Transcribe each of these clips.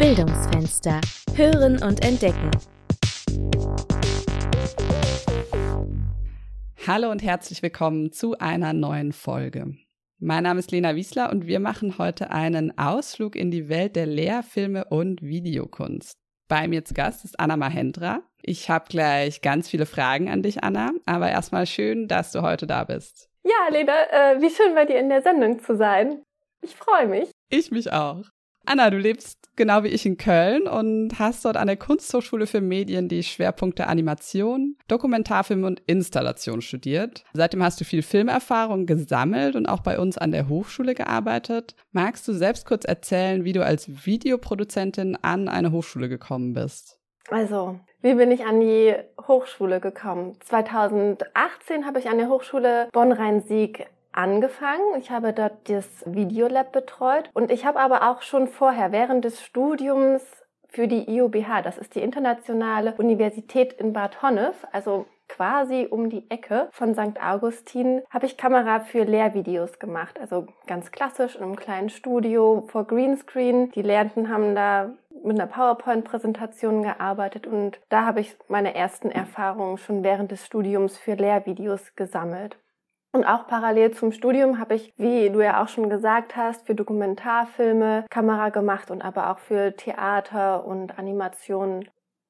Bildungsfenster. Hören und entdecken. Hallo und herzlich willkommen zu einer neuen Folge. Mein Name ist Lena Wiesler und wir machen heute einen Ausflug in die Welt der Lehrfilme und Videokunst. Bei mir zu Gast ist Anna Mahendra. Ich habe gleich ganz viele Fragen an dich, Anna, aber erstmal schön, dass du heute da bist. Ja, Lena, äh, wie schön bei dir in der Sendung zu sein. Ich freue mich. Ich mich auch. Anna, du lebst genau wie ich in Köln und hast dort an der Kunsthochschule für Medien die Schwerpunkte Animation, Dokumentarfilm und Installation studiert. Seitdem hast du viel Filmerfahrung gesammelt und auch bei uns an der Hochschule gearbeitet. Magst du selbst kurz erzählen, wie du als Videoproduzentin an eine Hochschule gekommen bist? Also, wie bin ich an die Hochschule gekommen? 2018 habe ich an der Hochschule Bonn-Rhein-Sieg angefangen. Ich habe dort das Videolab betreut und ich habe aber auch schon vorher während des Studiums für die IUBH, das ist die Internationale Universität in Bad Honnef, also quasi um die Ecke von St. Augustin, habe ich Kamera für Lehrvideos gemacht. Also ganz klassisch in einem kleinen Studio vor Greenscreen. Die Lernenden haben da mit einer PowerPoint-Präsentation gearbeitet und da habe ich meine ersten Erfahrungen schon während des Studiums für Lehrvideos gesammelt. Und auch parallel zum Studium habe ich, wie du ja auch schon gesagt hast, für Dokumentarfilme Kamera gemacht und aber auch für Theater und Animationen.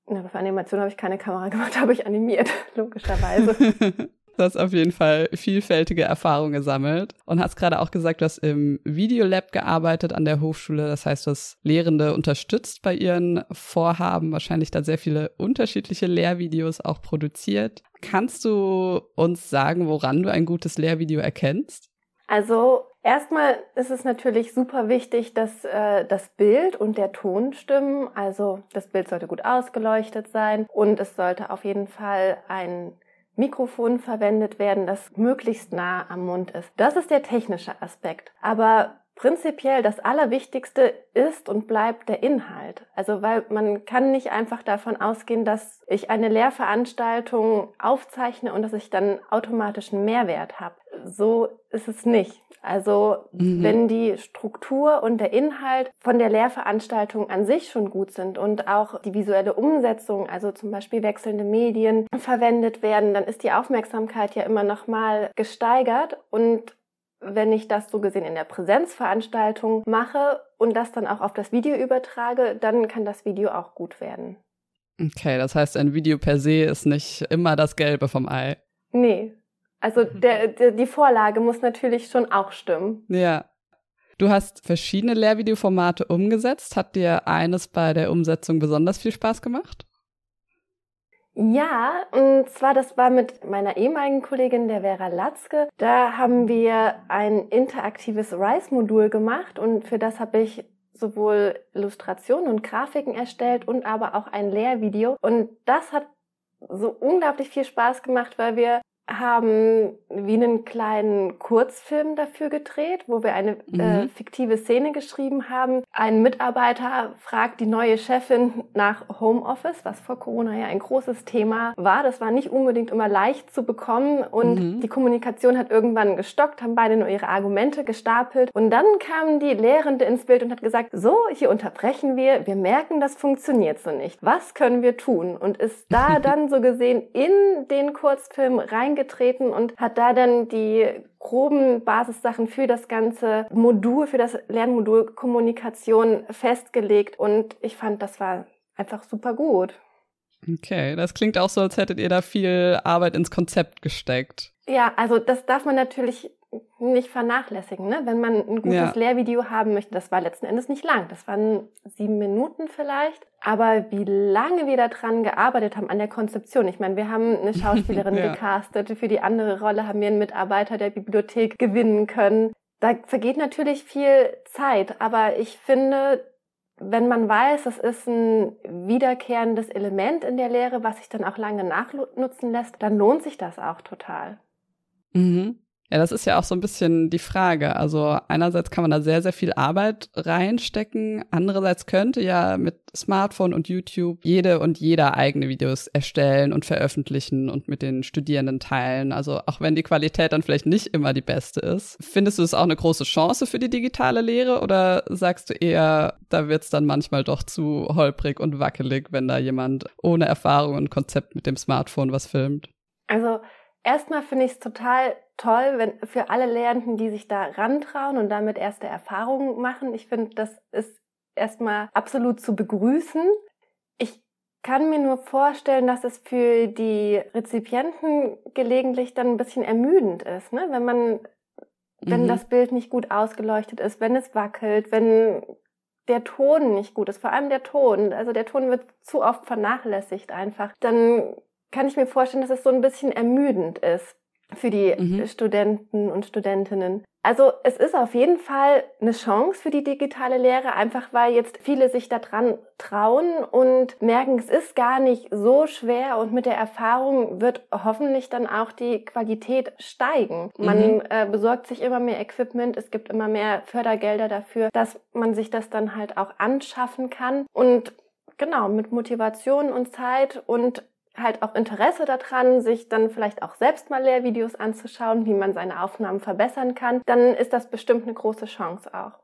Ja, für Animation habe ich keine Kamera gemacht, habe ich animiert, logischerweise. Du hast auf jeden Fall vielfältige Erfahrungen gesammelt und hast gerade auch gesagt, du hast im Videolab gearbeitet an der Hochschule. Das heißt, du hast Lehrende unterstützt bei ihren Vorhaben, wahrscheinlich da sehr viele unterschiedliche Lehrvideos auch produziert. Kannst du uns sagen, woran du ein gutes Lehrvideo erkennst? Also Erstmal ist es natürlich super wichtig, dass äh, das Bild und der Ton stimmen. Also das Bild sollte gut ausgeleuchtet sein und es sollte auf jeden Fall ein Mikrofon verwendet werden, das möglichst nah am Mund ist. Das ist der technische Aspekt. Aber prinzipiell das Allerwichtigste ist und bleibt der Inhalt. Also weil man kann nicht einfach davon ausgehen, dass ich eine Lehrveranstaltung aufzeichne und dass ich dann automatisch einen Mehrwert habe. So ist es nicht. Also mhm. wenn die Struktur und der Inhalt von der Lehrveranstaltung an sich schon gut sind und auch die visuelle Umsetzung, also zum Beispiel wechselnde Medien verwendet werden, dann ist die Aufmerksamkeit ja immer noch mal gesteigert und wenn ich das so gesehen in der Präsenzveranstaltung mache und das dann auch auf das Video übertrage, dann kann das Video auch gut werden. Okay, das heißt, ein Video per se ist nicht immer das Gelbe vom Ei. Nee, also mhm. der, der, die Vorlage muss natürlich schon auch stimmen. Ja. Du hast verschiedene Lehrvideoformate umgesetzt. Hat dir eines bei der Umsetzung besonders viel Spaß gemacht? Ja, und zwar das war mit meiner ehemaligen Kollegin, der Vera Latzke. Da haben wir ein interaktives RISE-Modul gemacht und für das habe ich sowohl Illustrationen und Grafiken erstellt und aber auch ein Lehrvideo. Und das hat so unglaublich viel Spaß gemacht, weil wir haben wie einen kleinen Kurzfilm dafür gedreht, wo wir eine äh, mhm. äh, fiktive Szene geschrieben haben. Ein Mitarbeiter fragt die neue Chefin nach Homeoffice, was vor Corona ja ein großes Thema war. Das war nicht unbedingt immer leicht zu bekommen und mhm. die Kommunikation hat irgendwann gestockt, haben beide nur ihre Argumente gestapelt und dann kam die Lehrende ins Bild und hat gesagt, so, hier unterbrechen wir, wir merken, das funktioniert so nicht. Was können wir tun? Und ist da dann so gesehen in den Kurzfilm reingegangen eingetreten und hat da dann die groben Basissachen für das ganze Modul, für das Lernmodul Kommunikation festgelegt und ich fand, das war einfach super gut. Okay, das klingt auch so, als hättet ihr da viel Arbeit ins Konzept gesteckt. Ja, also das darf man natürlich nicht vernachlässigen, ne? wenn man ein gutes ja. Lehrvideo haben möchte. Das war letzten Endes nicht lang, das waren sieben Minuten vielleicht. Aber wie lange wir daran gearbeitet haben an der Konzeption. Ich meine, wir haben eine Schauspielerin ja. gecastet, für die andere Rolle haben wir einen Mitarbeiter der Bibliothek gewinnen können. Da vergeht natürlich viel Zeit, aber ich finde, wenn man weiß, das ist ein wiederkehrendes Element in der Lehre, was sich dann auch lange nachnutzen lässt, dann lohnt sich das auch total. Mhm. Ja, das ist ja auch so ein bisschen die Frage. Also einerseits kann man da sehr, sehr viel Arbeit reinstecken. Andererseits könnte ja mit Smartphone und YouTube jede und jeder eigene Videos erstellen und veröffentlichen und mit den Studierenden teilen. Also auch wenn die Qualität dann vielleicht nicht immer die beste ist. Findest du es auch eine große Chance für die digitale Lehre oder sagst du eher, da wird es dann manchmal doch zu holprig und wackelig, wenn da jemand ohne Erfahrung und Konzept mit dem Smartphone was filmt? Also erstmal finde ich es total toll, wenn für alle Lehrenden, die sich da rantrauen und damit erste Erfahrungen machen. Ich finde, das ist erstmal absolut zu begrüßen. Ich kann mir nur vorstellen, dass es für die Rezipienten gelegentlich dann ein bisschen ermüdend ist, ne? wenn man, wenn mhm. das Bild nicht gut ausgeleuchtet ist, wenn es wackelt, wenn der Ton nicht gut ist, vor allem der Ton, also der Ton wird zu oft vernachlässigt einfach, dann kann ich mir vorstellen, dass es so ein bisschen ermüdend ist für die mhm. Studenten und Studentinnen. Also es ist auf jeden Fall eine Chance für die digitale Lehre, einfach weil jetzt viele sich daran trauen und merken, es ist gar nicht so schwer und mit der Erfahrung wird hoffentlich dann auch die Qualität steigen. Man mhm. äh, besorgt sich immer mehr Equipment, es gibt immer mehr Fördergelder dafür, dass man sich das dann halt auch anschaffen kann und genau mit Motivation und Zeit und halt auch Interesse daran, sich dann vielleicht auch selbst mal Lehrvideos anzuschauen, wie man seine Aufnahmen verbessern kann, dann ist das bestimmt eine große Chance auch.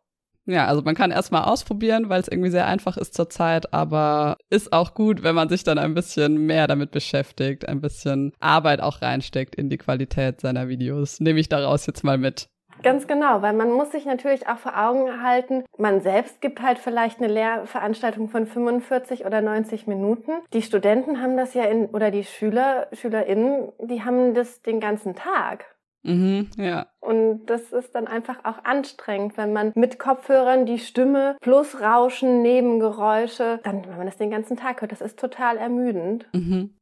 Ja, also man kann erstmal ausprobieren, weil es irgendwie sehr einfach ist zurzeit, aber ist auch gut, wenn man sich dann ein bisschen mehr damit beschäftigt, ein bisschen Arbeit auch reinsteckt in die Qualität seiner Videos. Nehme ich daraus jetzt mal mit. Ganz genau, weil man muss sich natürlich auch vor Augen halten, man selbst gibt halt vielleicht eine Lehrveranstaltung von 45 oder 90 Minuten. Die Studenten haben das ja in, oder die Schüler, SchülerInnen, die haben das den ganzen Tag. Mhm, ja. Und das ist dann einfach auch anstrengend, wenn man mit Kopfhörern die Stimme plus Rauschen, Nebengeräusche, dann, wenn man das den ganzen Tag hört, das ist total ermüdend. Mhm.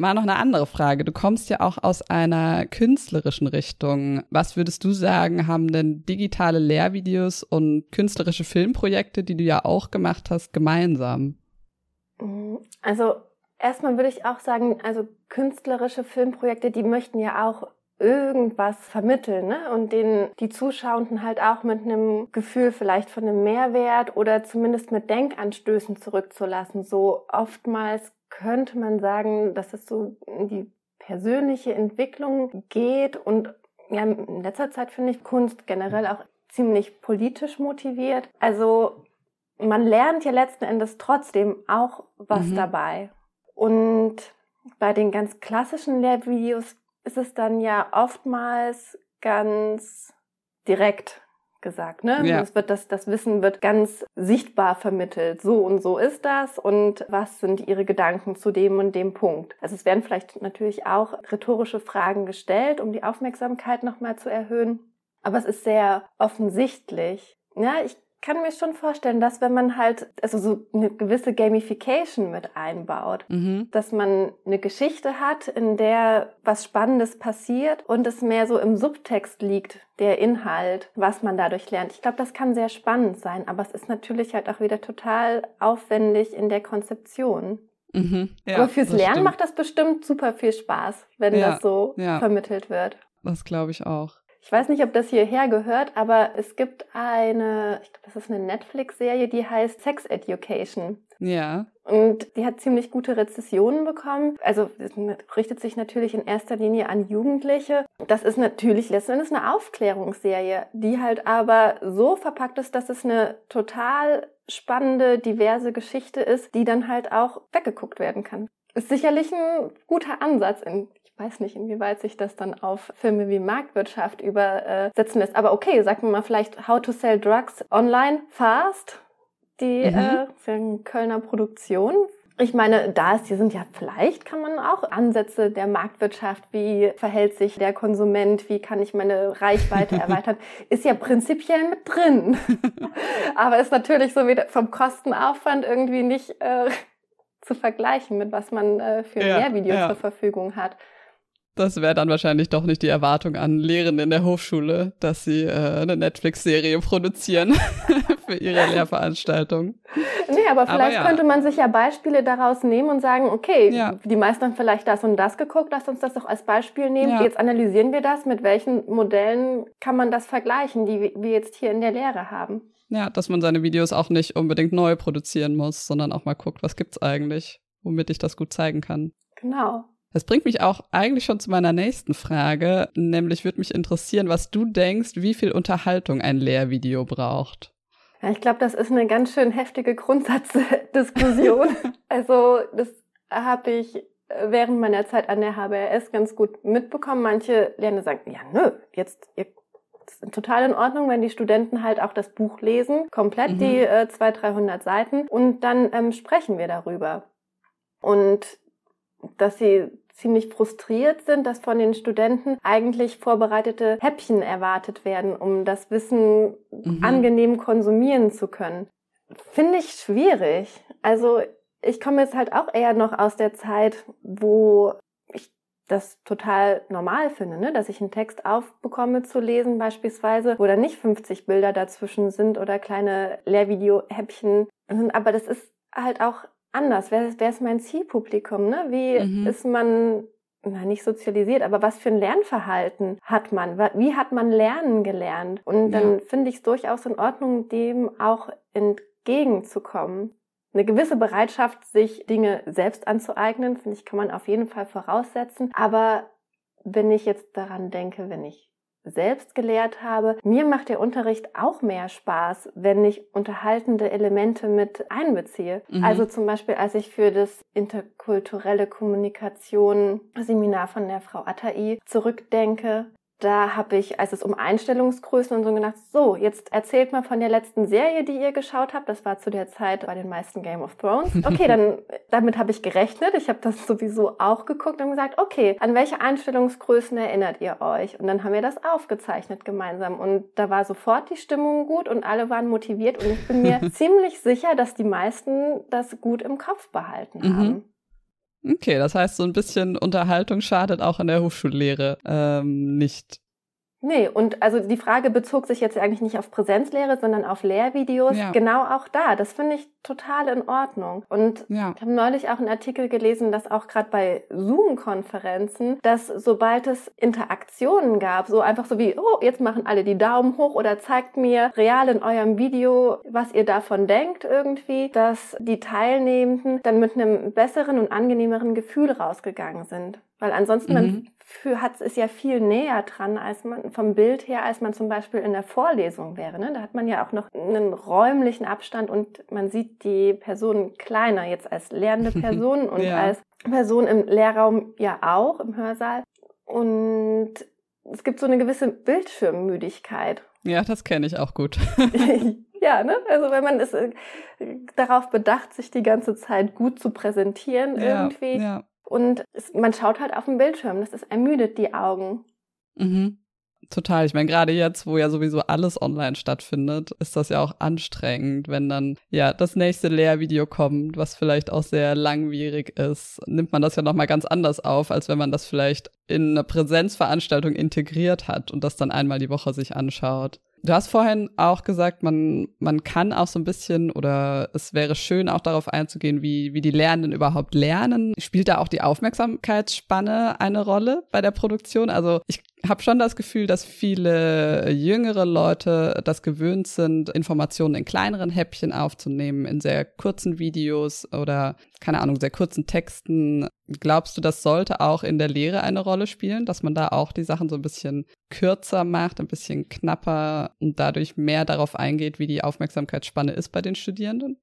Mal noch eine andere Frage. Du kommst ja auch aus einer künstlerischen Richtung. Was würdest du sagen, haben denn digitale Lehrvideos und künstlerische Filmprojekte, die du ja auch gemacht hast, gemeinsam? Also erstmal würde ich auch sagen, also künstlerische Filmprojekte, die möchten ja auch irgendwas vermitteln ne? und den die Zuschauenden halt auch mit einem Gefühl vielleicht von einem Mehrwert oder zumindest mit Denkanstößen zurückzulassen. So oftmals könnte man sagen, dass es so in die persönliche Entwicklung geht und ja, in letzter Zeit finde ich Kunst generell auch ziemlich politisch motiviert. Also man lernt ja letzten Endes trotzdem auch was mhm. dabei. Und bei den ganz klassischen Lehrvideos ist es dann ja oftmals ganz direkt gesagt. Ne? Ja. Es wird das, das Wissen wird ganz sichtbar vermittelt. So und so ist das und was sind Ihre Gedanken zu dem und dem Punkt. Also es werden vielleicht natürlich auch rhetorische Fragen gestellt, um die Aufmerksamkeit nochmal zu erhöhen. Aber es ist sehr offensichtlich. Ja, ich kann mir schon vorstellen, dass wenn man halt also so eine gewisse Gamification mit einbaut, mhm. dass man eine Geschichte hat, in der was Spannendes passiert und es mehr so im Subtext liegt, der Inhalt, was man dadurch lernt. Ich glaube, das kann sehr spannend sein, aber es ist natürlich halt auch wieder total aufwendig in der Konzeption. Mhm. Ja, aber fürs Lernen stimmt. macht das bestimmt super viel Spaß, wenn ja, das so ja. vermittelt wird. Das glaube ich auch. Ich weiß nicht, ob das hierher gehört, aber es gibt eine, ich glaube, das ist eine Netflix-Serie, die heißt Sex Education. Ja. Und die hat ziemlich gute Rezessionen bekommen. Also es richtet sich natürlich in erster Linie an Jugendliche. Das ist natürlich letzten Endes eine Aufklärungsserie, die halt aber so verpackt ist, dass es eine total spannende, diverse Geschichte ist, die dann halt auch weggeguckt werden kann. Ist sicherlich ein guter Ansatz in weiß nicht, inwieweit sich das dann auf Filme wie Marktwirtschaft übersetzen lässt. Aber okay, sagen wir mal vielleicht How to Sell Drugs Online Fast. Die mhm. äh, Kölner Produktion. Ich meine, da ist, die sind ja vielleicht, kann man auch Ansätze der Marktwirtschaft, wie verhält sich der Konsument, wie kann ich meine Reichweite erweitern, ist ja prinzipiell mit drin. Aber ist natürlich so wieder vom Kostenaufwand irgendwie nicht äh, zu vergleichen mit was man äh, für ja, Lehrvideos ja. zur Verfügung hat. Das wäre dann wahrscheinlich doch nicht die Erwartung an Lehrende in der Hochschule, dass sie äh, eine Netflix-Serie produzieren für ihre Lehrveranstaltung. Nee, aber vielleicht aber ja. könnte man sich ja Beispiele daraus nehmen und sagen, okay, ja. die meisten haben vielleicht das und das geguckt, lasst uns das doch als Beispiel nehmen. Ja. Jetzt analysieren wir das, mit welchen Modellen kann man das vergleichen, die wir jetzt hier in der Lehre haben. Ja, dass man seine Videos auch nicht unbedingt neu produzieren muss, sondern auch mal guckt, was gibt's eigentlich, womit ich das gut zeigen kann. Genau. Das bringt mich auch eigentlich schon zu meiner nächsten Frage, nämlich würde mich interessieren, was du denkst, wie viel Unterhaltung ein Lehrvideo braucht. Ja, ich glaube, das ist eine ganz schön heftige Grundsatzdiskussion. also das habe ich während meiner Zeit an der HBRS ganz gut mitbekommen. Manche Lehrer sagen, ja, nö, jetzt ihr ist total in Ordnung, wenn die Studenten halt auch das Buch lesen, komplett mhm. die äh, 200, 300 Seiten und dann ähm, sprechen wir darüber. Und dass sie ziemlich frustriert sind, dass von den Studenten eigentlich vorbereitete Häppchen erwartet werden, um das Wissen mhm. angenehm konsumieren zu können. Finde ich schwierig. Also ich komme jetzt halt auch eher noch aus der Zeit, wo ich das total normal finde, ne? dass ich einen Text aufbekomme zu lesen beispielsweise, wo da nicht 50 Bilder dazwischen sind oder kleine Lehrvideo-Häppchen. Aber das ist halt auch anders? Wer, wer ist mein Zielpublikum? Ne? Wie mhm. ist man, na nicht sozialisiert, aber was für ein Lernverhalten hat man? Wie hat man Lernen gelernt? Und dann ja. finde ich es durchaus in Ordnung, dem auch entgegenzukommen. Eine gewisse Bereitschaft, sich Dinge selbst anzueignen, finde ich, kann man auf jeden Fall voraussetzen. Aber wenn ich jetzt daran denke, wenn ich selbst gelehrt habe. Mir macht der Unterricht auch mehr Spaß, wenn ich unterhaltende Elemente mit einbeziehe. Mhm. Also zum Beispiel, als ich für das interkulturelle Kommunikation Seminar von der Frau Attai zurückdenke, da habe ich, als es um Einstellungsgrößen und so gedacht, so, jetzt erzählt mal von der letzten Serie, die ihr geschaut habt. Das war zu der Zeit bei den meisten Game of Thrones. Okay, dann damit habe ich gerechnet. Ich habe das sowieso auch geguckt und gesagt, okay, an welche Einstellungsgrößen erinnert ihr euch? Und dann haben wir das aufgezeichnet gemeinsam. Und da war sofort die Stimmung gut und alle waren motiviert. Und ich bin mir ziemlich sicher, dass die meisten das gut im Kopf behalten mhm. Okay, das heißt, so ein bisschen Unterhaltung schadet auch in der Hochschullehre ähm, nicht. Nee, und also die Frage bezog sich jetzt eigentlich nicht auf Präsenzlehre, sondern auf Lehrvideos. Ja. Genau auch da. Das finde ich total in Ordnung. Und ja. ich habe neulich auch einen Artikel gelesen, dass auch gerade bei Zoom-Konferenzen, dass sobald es Interaktionen gab, so einfach so wie, oh, jetzt machen alle die Daumen hoch oder zeigt mir real in eurem Video, was ihr davon denkt irgendwie, dass die Teilnehmenden dann mit einem besseren und angenehmeren Gefühl rausgegangen sind. Weil ansonsten, mhm. für hat es ja viel näher dran, als man vom Bild her, als man zum Beispiel in der Vorlesung wäre. Ne? Da hat man ja auch noch einen räumlichen Abstand und man sieht die Personen kleiner jetzt als lernende Person und ja. als Person im Lehrraum ja auch im Hörsaal. Und es gibt so eine gewisse Bildschirmmüdigkeit. Ja, das kenne ich auch gut. ja, ne? Also wenn man ist äh, darauf bedacht, sich die ganze Zeit gut zu präsentieren ja, irgendwie. Ja und es, man schaut halt auf den Bildschirm. Das ist ermüdet die Augen. Mhm. Total. Ich meine, gerade jetzt, wo ja sowieso alles online stattfindet, ist das ja auch anstrengend, wenn dann ja das nächste Lehrvideo kommt, was vielleicht auch sehr langwierig ist. Nimmt man das ja nochmal ganz anders auf, als wenn man das vielleicht in eine Präsenzveranstaltung integriert hat und das dann einmal die Woche sich anschaut. Du hast vorhin auch gesagt, man, man kann auch so ein bisschen oder es wäre schön auch darauf einzugehen, wie, wie die Lernenden überhaupt lernen. Spielt da auch die Aufmerksamkeitsspanne eine Rolle bei der Produktion? Also ich habe schon das Gefühl, dass viele jüngere Leute das gewöhnt sind, Informationen in kleineren Häppchen aufzunehmen, in sehr kurzen Videos oder, keine Ahnung, sehr kurzen Texten. Glaubst du, das sollte auch in der Lehre eine Rolle spielen, dass man da auch die Sachen so ein bisschen kürzer macht, ein bisschen knapper und dadurch mehr darauf eingeht, wie die Aufmerksamkeitsspanne ist bei den Studierenden?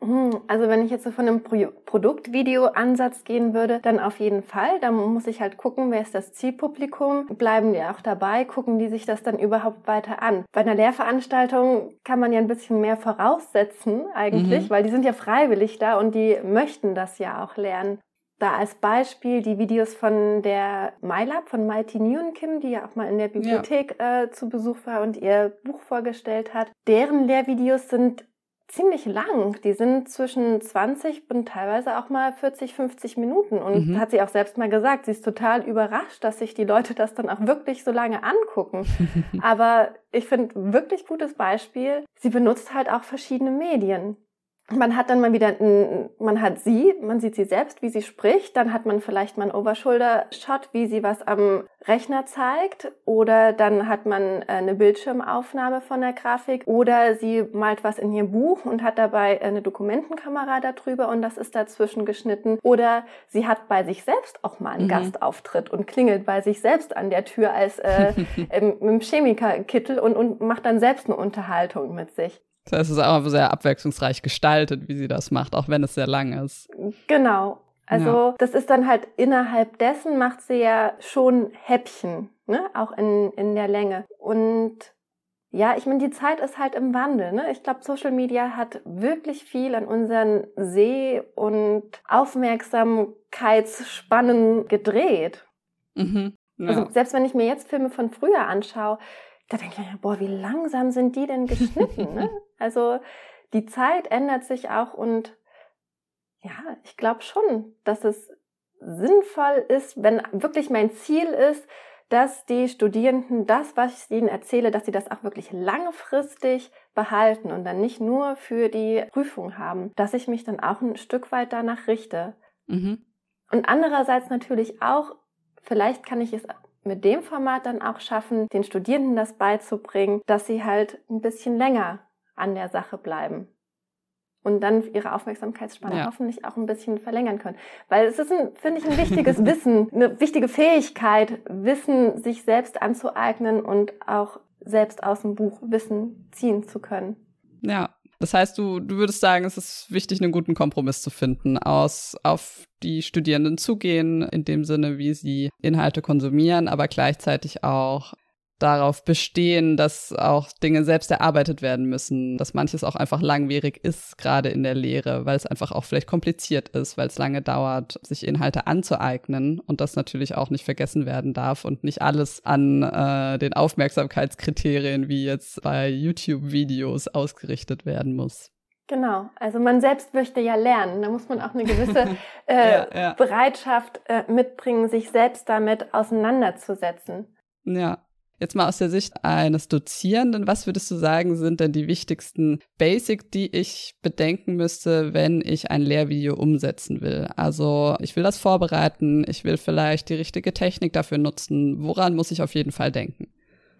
Hm, also wenn ich jetzt so von einem Pro Produktvideo-Ansatz gehen würde, dann auf jeden Fall. Da muss ich halt gucken, wer ist das Zielpublikum, bleiben die auch dabei, gucken die sich das dann überhaupt weiter an. Bei einer Lehrveranstaltung kann man ja ein bisschen mehr voraussetzen eigentlich, mhm. weil die sind ja freiwillig da und die möchten das ja auch lernen. Da als Beispiel die Videos von der MyLab, von Mighty Nguyen Kim, die ja auch mal in der Bibliothek ja. äh, zu Besuch war und ihr Buch vorgestellt hat. Deren Lehrvideos sind ziemlich lang. Die sind zwischen 20 und teilweise auch mal 40, 50 Minuten. Und mhm. hat sie auch selbst mal gesagt, sie ist total überrascht, dass sich die Leute das dann auch wirklich so lange angucken. Aber ich finde wirklich gutes Beispiel. Sie benutzt halt auch verschiedene Medien man hat dann mal wieder, man hat sie, man sieht sie selbst, wie sie spricht, dann hat man vielleicht mal einen Overshoulder-Shot, wie sie was am Rechner zeigt, oder dann hat man äh, eine Bildschirmaufnahme von der Grafik, oder sie malt was in ihr Buch und hat dabei eine Dokumentenkamera darüber und das ist dazwischen geschnitten, oder sie hat bei sich selbst auch mal einen mhm. Gastauftritt und klingelt bei sich selbst an der Tür als äh, im, im Chemikerkittel und, und macht dann selbst eine Unterhaltung mit sich. Das heißt, es ist auch sehr abwechslungsreich gestaltet, wie sie das macht, auch wenn es sehr lang ist. Genau. Also ja. das ist dann halt innerhalb dessen macht sie ja schon Häppchen, ne? auch in, in der Länge. Und ja, ich meine, die Zeit ist halt im Wandel. Ne? Ich glaube, Social Media hat wirklich viel an unseren Seh- und Aufmerksamkeitsspannen gedreht. Mhm. Ja. Also selbst wenn ich mir jetzt Filme von früher anschaue, da denke ich mir, boah, wie langsam sind die denn geschnitten? ne? Also die Zeit ändert sich auch und ja, ich glaube schon, dass es sinnvoll ist, wenn wirklich mein Ziel ist, dass die Studierenden das, was ich ihnen erzähle, dass sie das auch wirklich langfristig behalten und dann nicht nur für die Prüfung haben, dass ich mich dann auch ein Stück weit danach richte. Mhm. Und andererseits natürlich auch, vielleicht kann ich es mit dem Format dann auch schaffen, den Studierenden das beizubringen, dass sie halt ein bisschen länger an der Sache bleiben und dann ihre Aufmerksamkeitsspanne ja. hoffentlich auch ein bisschen verlängern können. Weil es ist, finde ich, ein wichtiges Wissen, eine wichtige Fähigkeit, Wissen sich selbst anzueignen und auch selbst aus dem Buch Wissen ziehen zu können. Ja, das heißt, du, du würdest sagen, es ist wichtig, einen guten Kompromiss zu finden, aus auf die Studierenden zugehen, in dem Sinne, wie sie Inhalte konsumieren, aber gleichzeitig auch darauf bestehen, dass auch Dinge selbst erarbeitet werden müssen, dass manches auch einfach langwierig ist, gerade in der Lehre, weil es einfach auch vielleicht kompliziert ist, weil es lange dauert, sich Inhalte anzueignen und das natürlich auch nicht vergessen werden darf und nicht alles an äh, den Aufmerksamkeitskriterien wie jetzt bei YouTube-Videos ausgerichtet werden muss. Genau, also man selbst möchte ja lernen. Da muss man auch eine gewisse äh, ja, ja. Bereitschaft äh, mitbringen, sich selbst damit auseinanderzusetzen. Ja, Jetzt mal aus der Sicht eines Dozierenden, was würdest du sagen, sind denn die wichtigsten Basic, die ich bedenken müsste, wenn ich ein Lehrvideo umsetzen will? Also ich will das vorbereiten, ich will vielleicht die richtige Technik dafür nutzen. Woran muss ich auf jeden Fall denken?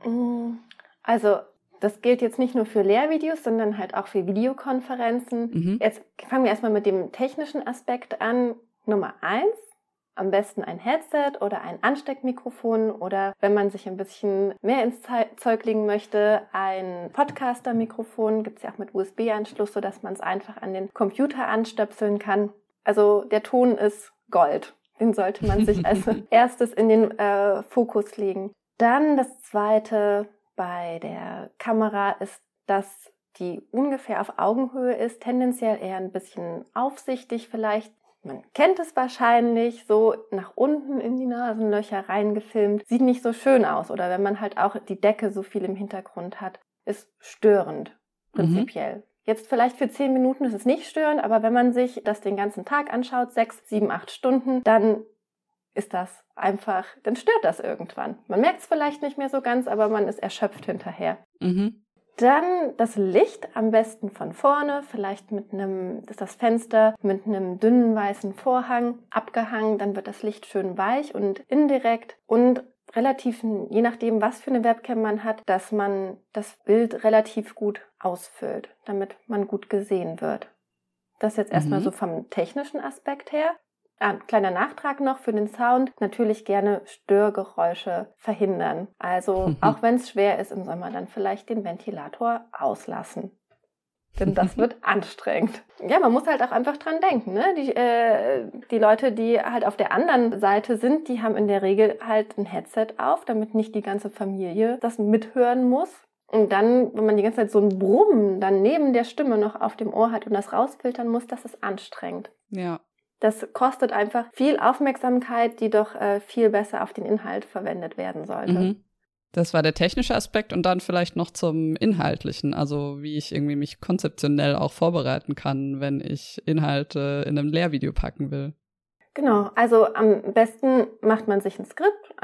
Mm, also das gilt jetzt nicht nur für Lehrvideos, sondern halt auch für Videokonferenzen. Mhm. Jetzt fangen wir erstmal mit dem technischen Aspekt an. Nummer eins, am besten ein Headset oder ein Ansteckmikrofon oder wenn man sich ein bisschen mehr ins Zeug legen möchte, ein Podcaster-Mikrofon. Gibt es ja auch mit USB-Anschluss, sodass man es einfach an den Computer anstöpseln kann. Also der Ton ist Gold. Den sollte man sich als erstes in den äh, Fokus legen. Dann das zweite bei der Kamera ist, dass die ungefähr auf Augenhöhe ist, tendenziell eher ein bisschen aufsichtig vielleicht, man kennt es wahrscheinlich, so nach unten in die Nasenlöcher reingefilmt. Sieht nicht so schön aus. Oder wenn man halt auch die Decke so viel im Hintergrund hat, ist störend, prinzipiell. Mhm. Jetzt vielleicht für zehn Minuten ist es nicht störend, aber wenn man sich das den ganzen Tag anschaut, sechs, sieben, acht Stunden, dann ist das einfach, dann stört das irgendwann. Man merkt es vielleicht nicht mehr so ganz, aber man ist erschöpft hinterher. Mhm. Dann das Licht am besten von vorne, vielleicht mit einem, ist das Fenster mit einem dünnen weißen Vorhang abgehangen, dann wird das Licht schön weich und indirekt und relativ, je nachdem, was für eine Webcam man hat, dass man das Bild relativ gut ausfüllt, damit man gut gesehen wird. Das jetzt erstmal mhm. so vom technischen Aspekt her. Ah, kleiner Nachtrag noch für den Sound. Natürlich gerne Störgeräusche verhindern. Also auch wenn es schwer ist im Sommer, dann vielleicht den Ventilator auslassen. Denn das wird anstrengend. Ja, man muss halt auch einfach dran denken. Ne? Die, äh, die Leute, die halt auf der anderen Seite sind, die haben in der Regel halt ein Headset auf, damit nicht die ganze Familie das mithören muss. Und dann, wenn man die ganze Zeit so ein Brummen dann neben der Stimme noch auf dem Ohr hat und das rausfiltern muss, das ist anstrengend. Ja. Das kostet einfach viel Aufmerksamkeit, die doch äh, viel besser auf den Inhalt verwendet werden sollte. Mhm. Das war der technische Aspekt und dann vielleicht noch zum inhaltlichen, also wie ich irgendwie mich konzeptionell auch vorbereiten kann, wenn ich Inhalte in einem Lehrvideo packen will. Genau, also am besten macht man sich ein Skript,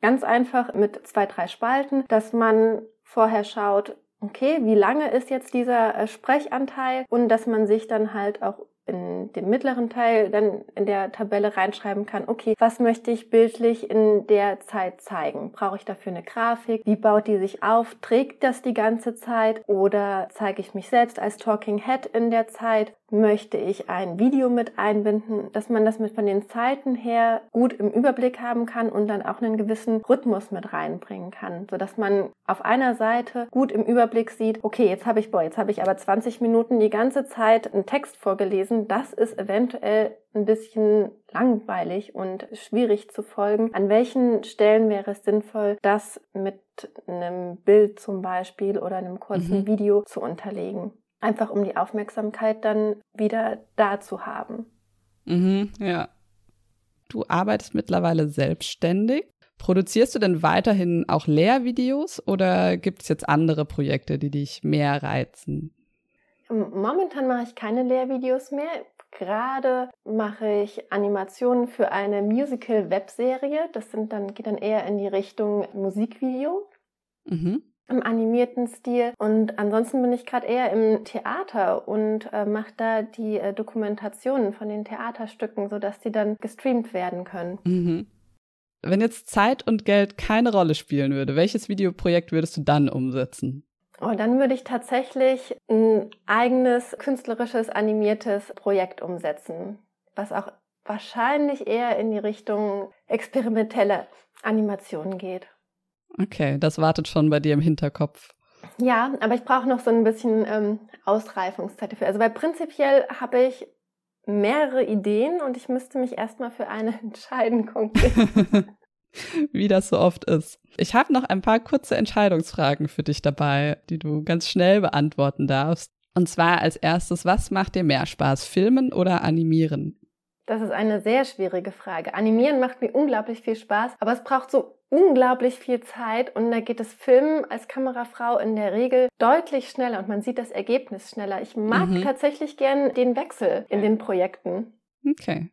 ganz einfach mit zwei, drei Spalten, dass man vorher schaut, okay, wie lange ist jetzt dieser äh, Sprechanteil und dass man sich dann halt auch in dem mittleren Teil dann in der Tabelle reinschreiben kann, okay, was möchte ich bildlich in der Zeit zeigen? Brauche ich dafür eine Grafik? Wie baut die sich auf? Trägt das die ganze Zeit? Oder zeige ich mich selbst als Talking Head in der Zeit? Möchte ich ein Video mit einbinden, dass man das mit von den Zeiten her gut im Überblick haben kann und dann auch einen gewissen Rhythmus mit reinbringen kann, so dass man auf einer Seite gut im Überblick sieht, okay, jetzt habe ich, boah, jetzt habe ich aber 20 Minuten die ganze Zeit einen Text vorgelesen, das ist eventuell ein bisschen langweilig und schwierig zu folgen. An welchen Stellen wäre es sinnvoll, das mit einem Bild zum Beispiel oder einem kurzen mhm. Video zu unterlegen? Einfach um die Aufmerksamkeit dann wieder da zu haben. Mhm, ja. Du arbeitest mittlerweile selbstständig. Produzierst du denn weiterhin auch Lehrvideos oder gibt es jetzt andere Projekte, die dich mehr reizen? Momentan mache ich keine Lehrvideos mehr. Gerade mache ich Animationen für eine Musical-Webserie. Das sind dann, geht dann eher in die Richtung Musikvideo. Mhm im animierten Stil. Und ansonsten bin ich gerade eher im Theater und äh, mache da die äh, Dokumentationen von den Theaterstücken, sodass die dann gestreamt werden können. Mhm. Wenn jetzt Zeit und Geld keine Rolle spielen würde, welches Videoprojekt würdest du dann umsetzen? Oh, dann würde ich tatsächlich ein eigenes künstlerisches animiertes Projekt umsetzen, was auch wahrscheinlich eher in die Richtung experimentelle Animation geht. Okay, das wartet schon bei dir im Hinterkopf. Ja, aber ich brauche noch so ein bisschen ähm, Ausreifungszeit dafür. Also weil prinzipiell habe ich mehrere Ideen und ich müsste mich erstmal für eine entscheiden konkret. Wie das so oft ist. Ich habe noch ein paar kurze Entscheidungsfragen für dich dabei, die du ganz schnell beantworten darfst. Und zwar als erstes, was macht dir mehr Spaß, filmen oder animieren? Das ist eine sehr schwierige Frage. Animieren macht mir unglaublich viel Spaß, aber es braucht so unglaublich viel Zeit und da geht das Filmen als Kamerafrau in der Regel deutlich schneller und man sieht das Ergebnis schneller. Ich mag mhm. tatsächlich gern den Wechsel in den Projekten. Okay.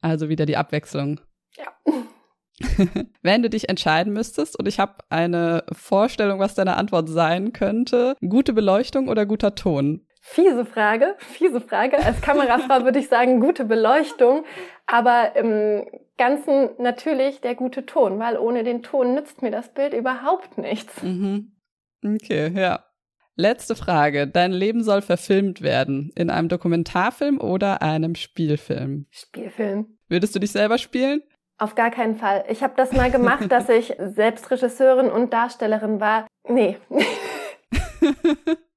Also wieder die Abwechslung. Ja. Wenn du dich entscheiden müsstest und ich habe eine Vorstellung, was deine Antwort sein könnte, gute Beleuchtung oder guter Ton? Fiese Frage, fiese Frage. Als Kamerafrau würde ich sagen, gute Beleuchtung, aber im Ganzen natürlich der gute Ton, weil ohne den Ton nützt mir das Bild überhaupt nichts. Mhm. Okay, ja. Letzte Frage. Dein Leben soll verfilmt werden. In einem Dokumentarfilm oder einem Spielfilm? Spielfilm. Würdest du dich selber spielen? Auf gar keinen Fall. Ich habe das mal gemacht, dass ich selbst Regisseurin und Darstellerin war. Nee.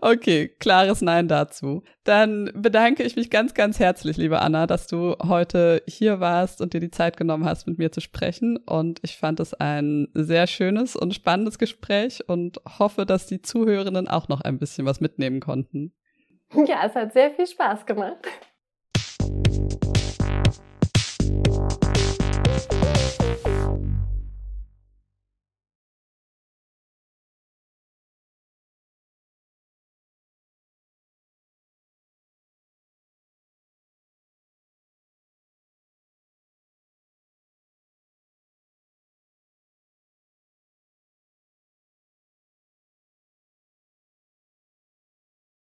Okay, klares Nein dazu. Dann bedanke ich mich ganz, ganz herzlich, liebe Anna, dass du heute hier warst und dir die Zeit genommen hast, mit mir zu sprechen. Und ich fand es ein sehr schönes und spannendes Gespräch und hoffe, dass die Zuhörenden auch noch ein bisschen was mitnehmen konnten. Ja, es hat sehr viel Spaß gemacht.